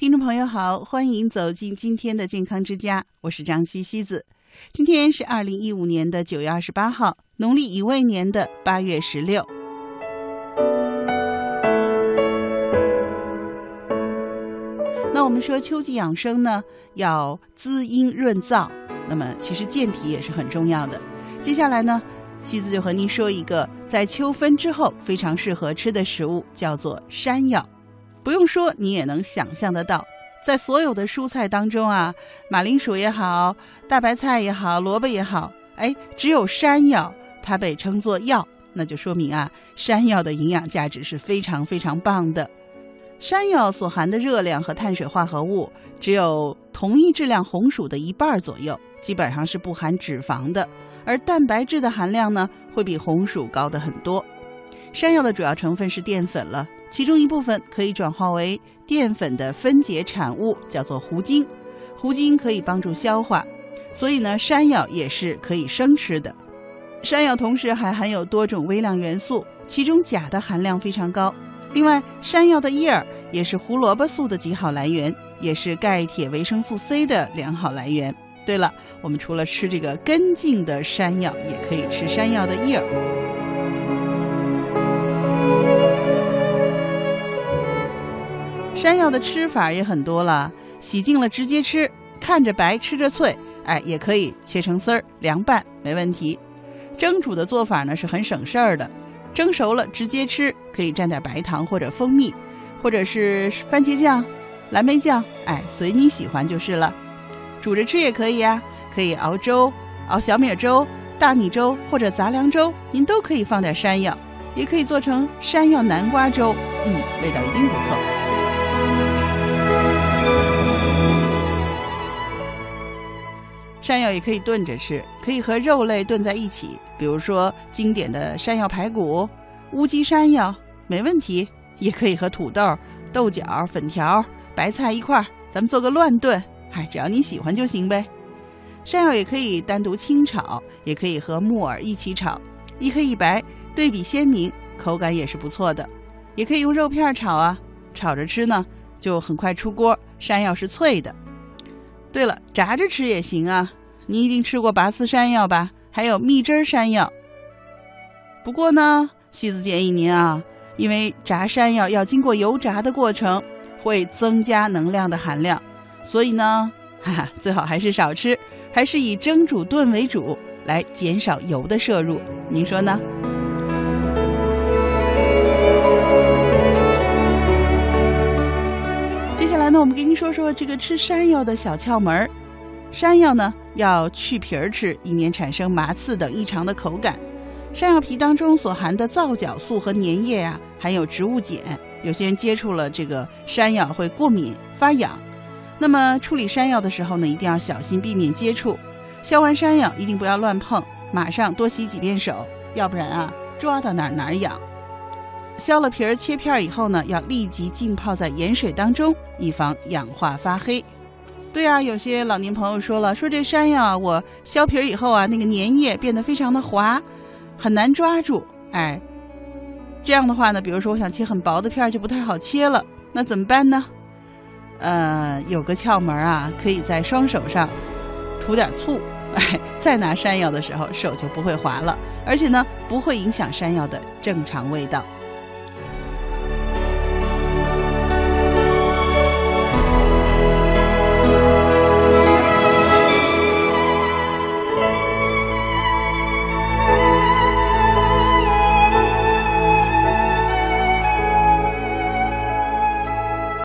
听众朋友好，欢迎走进今天的健康之家，我是张西西子。今天是二零一五年的九月二十八号，农历乙未年的八月十六。那我们说秋季养生呢，要滋阴润燥，那么其实健脾也是很重要的。接下来呢，西子就和您说一个在秋分之后非常适合吃的食物，叫做山药。不用说，你也能想象得到，在所有的蔬菜当中啊，马铃薯也好，大白菜也好，萝卜也好，哎，只有山药它被称作药，那就说明啊，山药的营养价值是非常非常棒的。山药所含的热量和碳水化合物只有同一质量红薯的一半左右，基本上是不含脂肪的，而蛋白质的含量呢，会比红薯高的很多。山药的主要成分是淀粉了。其中一部分可以转化为淀粉的分解产物，叫做糊精。糊精可以帮助消化，所以呢，山药也是可以生吃的。山药同时还含有多种微量元素，其中钾的含量非常高。另外，山药的叶儿也是胡萝卜素的极好来源，也是钙、铁、维生素 C 的良好来源。对了，我们除了吃这个根茎的山药，也可以吃山药的叶儿。山药的吃法也很多了，洗净了直接吃，看着白吃着脆，哎，也可以切成丝儿凉拌，没问题。蒸煮的做法呢是很省事儿的，蒸熟了直接吃，可以蘸点白糖或者蜂蜜，或者是番茄酱、蓝莓酱，哎，随你喜欢就是了。煮着吃也可以啊，可以熬粥、熬小米粥、大米粥或者杂粮粥，您都可以放点山药，也可以做成山药南瓜粥，嗯，味道一定不错。山药也可以炖着吃，可以和肉类炖在一起，比如说经典的山药排骨、乌鸡山药，没问题。也可以和土豆、豆角、粉条、白菜一块儿，咱们做个乱炖，嗨，只要你喜欢就行呗。山药也可以单独清炒，也可以和木耳一起炒，一黑一白，对比鲜明，口感也是不错的。也可以用肉片炒啊，炒着吃呢就很快出锅，山药是脆的。对了，炸着吃也行啊。您一定吃过拔丝山药吧？还有蜜汁山药。不过呢，西子建议您啊，因为炸山药要经过油炸的过程，会增加能量的含量，所以呢，哈哈，最好还是少吃，还是以蒸煮炖为主，来减少油的摄入。您说呢？接下来呢，我们给您说说这个吃山药的小窍门儿。山药呢要去皮儿吃，以免产生麻刺等异常的口感。山药皮当中所含的皂角素和粘液啊，含有植物碱，有些人接触了这个山药会过敏发痒。那么处理山药的时候呢，一定要小心避免接触。削完山药一定不要乱碰，马上多洗几遍手，要不然啊抓到哪儿哪儿痒。削了皮儿切片以后呢，要立即浸泡在盐水当中，以防氧化发黑。对啊，有些老年朋友说了，说这山药啊，我削皮以后啊，那个粘液变得非常的滑，很难抓住。哎，这样的话呢，比如说我想切很薄的片儿，就不太好切了。那怎么办呢？呃，有个窍门啊，可以在双手上涂点醋，哎，再拿山药的时候手就不会滑了，而且呢，不会影响山药的正常味道。